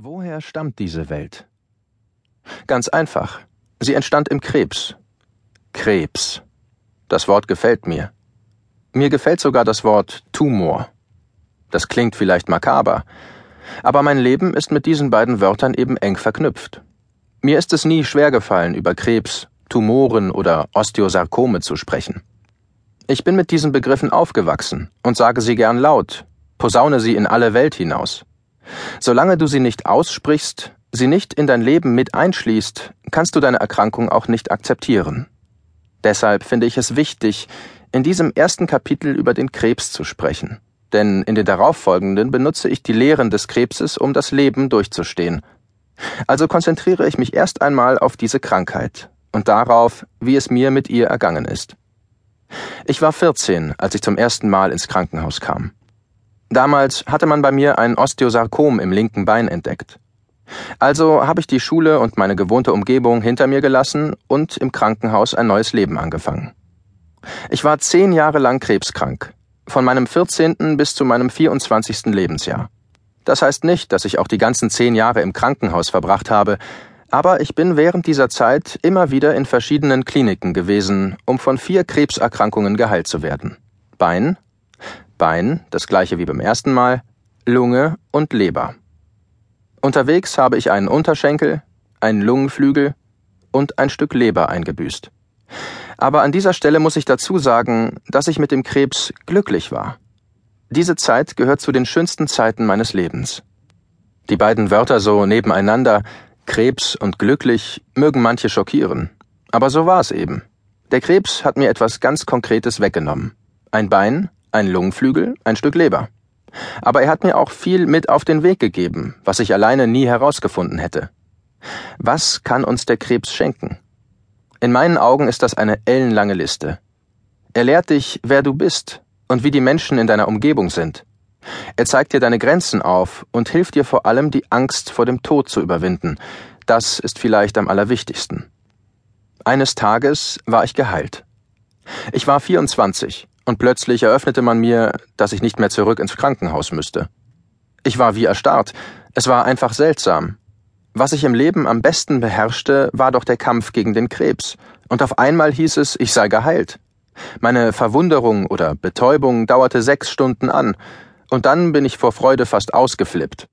Woher stammt diese Welt? Ganz einfach. Sie entstand im Krebs. Krebs. Das Wort gefällt mir. Mir gefällt sogar das Wort Tumor. Das klingt vielleicht makaber, aber mein Leben ist mit diesen beiden Wörtern eben eng verknüpft. Mir ist es nie schwer gefallen, über Krebs, Tumoren oder Osteosarkome zu sprechen. Ich bin mit diesen Begriffen aufgewachsen und sage sie gern laut, posaune sie in alle Welt hinaus. Solange du sie nicht aussprichst, sie nicht in dein Leben mit einschließt, kannst du deine Erkrankung auch nicht akzeptieren. Deshalb finde ich es wichtig, in diesem ersten Kapitel über den Krebs zu sprechen, denn in den darauffolgenden benutze ich die Lehren des Krebses, um das Leben durchzustehen. Also konzentriere ich mich erst einmal auf diese Krankheit und darauf, wie es mir mit ihr ergangen ist. Ich war 14, als ich zum ersten Mal ins Krankenhaus kam. Damals hatte man bei mir ein Osteosarkom im linken Bein entdeckt. Also habe ich die Schule und meine gewohnte Umgebung hinter mir gelassen und im Krankenhaus ein neues Leben angefangen. Ich war zehn Jahre lang krebskrank, von meinem 14. bis zu meinem 24. Lebensjahr. Das heißt nicht, dass ich auch die ganzen zehn Jahre im Krankenhaus verbracht habe, aber ich bin während dieser Zeit immer wieder in verschiedenen Kliniken gewesen, um von vier Krebserkrankungen geheilt zu werden. Bein, Bein, das gleiche wie beim ersten Mal, Lunge und Leber. Unterwegs habe ich einen Unterschenkel, einen Lungenflügel und ein Stück Leber eingebüßt. Aber an dieser Stelle muss ich dazu sagen, dass ich mit dem Krebs glücklich war. Diese Zeit gehört zu den schönsten Zeiten meines Lebens. Die beiden Wörter so nebeneinander, Krebs und glücklich, mögen manche schockieren. Aber so war es eben. Der Krebs hat mir etwas ganz Konkretes weggenommen. Ein Bein, ein Lungenflügel, ein Stück Leber. Aber er hat mir auch viel mit auf den Weg gegeben, was ich alleine nie herausgefunden hätte. Was kann uns der Krebs schenken? In meinen Augen ist das eine ellenlange Liste. Er lehrt dich, wer du bist und wie die Menschen in deiner Umgebung sind. Er zeigt dir deine Grenzen auf und hilft dir vor allem, die Angst vor dem Tod zu überwinden. Das ist vielleicht am allerwichtigsten. Eines Tages war ich geheilt. Ich war 24 und plötzlich eröffnete man mir, dass ich nicht mehr zurück ins Krankenhaus müsste. Ich war wie erstarrt, es war einfach seltsam. Was ich im Leben am besten beherrschte, war doch der Kampf gegen den Krebs, und auf einmal hieß es, ich sei geheilt. Meine Verwunderung oder Betäubung dauerte sechs Stunden an, und dann bin ich vor Freude fast ausgeflippt.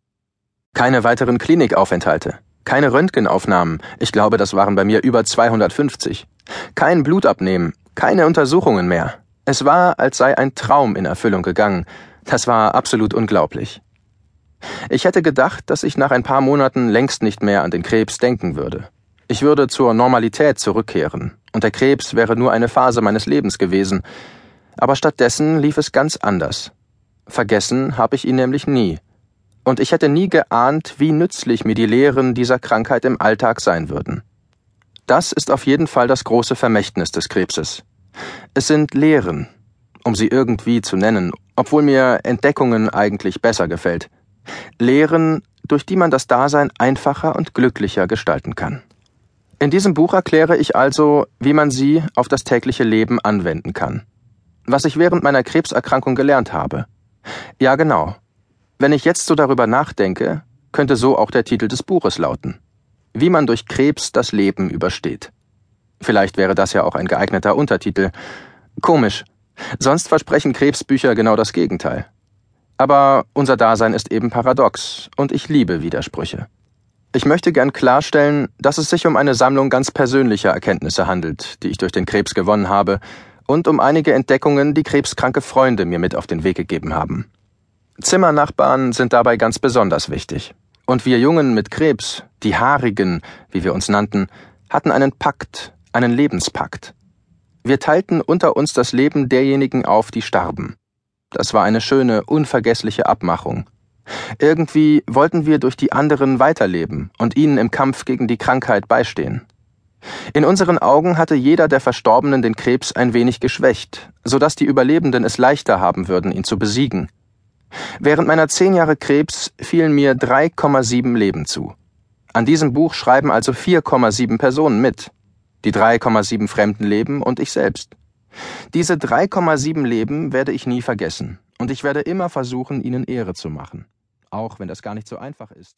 Keine weiteren Klinikaufenthalte, keine Röntgenaufnahmen, ich glaube, das waren bei mir über 250, kein Blutabnehmen, keine Untersuchungen mehr. Es war, als sei ein Traum in Erfüllung gegangen. Das war absolut unglaublich. Ich hätte gedacht, dass ich nach ein paar Monaten längst nicht mehr an den Krebs denken würde. Ich würde zur Normalität zurückkehren, und der Krebs wäre nur eine Phase meines Lebens gewesen. Aber stattdessen lief es ganz anders. Vergessen habe ich ihn nämlich nie. Und ich hätte nie geahnt, wie nützlich mir die Lehren dieser Krankheit im Alltag sein würden. Das ist auf jeden Fall das große Vermächtnis des Krebses. Es sind Lehren, um sie irgendwie zu nennen, obwohl mir Entdeckungen eigentlich besser gefällt. Lehren, durch die man das Dasein einfacher und glücklicher gestalten kann. In diesem Buch erkläre ich also, wie man sie auf das tägliche Leben anwenden kann. Was ich während meiner Krebserkrankung gelernt habe. Ja, genau. Wenn ich jetzt so darüber nachdenke, könnte so auch der Titel des Buches lauten. Wie man durch Krebs das Leben übersteht. Vielleicht wäre das ja auch ein geeigneter Untertitel. Komisch. Sonst versprechen Krebsbücher genau das Gegenteil. Aber unser Dasein ist eben paradox, und ich liebe Widersprüche. Ich möchte gern klarstellen, dass es sich um eine Sammlung ganz persönlicher Erkenntnisse handelt, die ich durch den Krebs gewonnen habe, und um einige Entdeckungen, die krebskranke Freunde mir mit auf den Weg gegeben haben. Zimmernachbarn sind dabei ganz besonders wichtig. Und wir Jungen mit Krebs, die Haarigen, wie wir uns nannten, hatten einen Pakt, einen Lebenspakt. Wir teilten unter uns das Leben derjenigen auf, die starben. Das war eine schöne, unvergessliche Abmachung. Irgendwie wollten wir durch die anderen weiterleben und ihnen im Kampf gegen die Krankheit beistehen. In unseren Augen hatte jeder der Verstorbenen den Krebs ein wenig geschwächt, so dass die Überlebenden es leichter haben würden, ihn zu besiegen. Während meiner zehn Jahre Krebs fielen mir 3,7 Leben zu. An diesem Buch schreiben also 4,7 Personen mit die 3,7 Fremden leben und ich selbst. Diese 3,7 Leben werde ich nie vergessen, und ich werde immer versuchen, ihnen Ehre zu machen, auch wenn das gar nicht so einfach ist.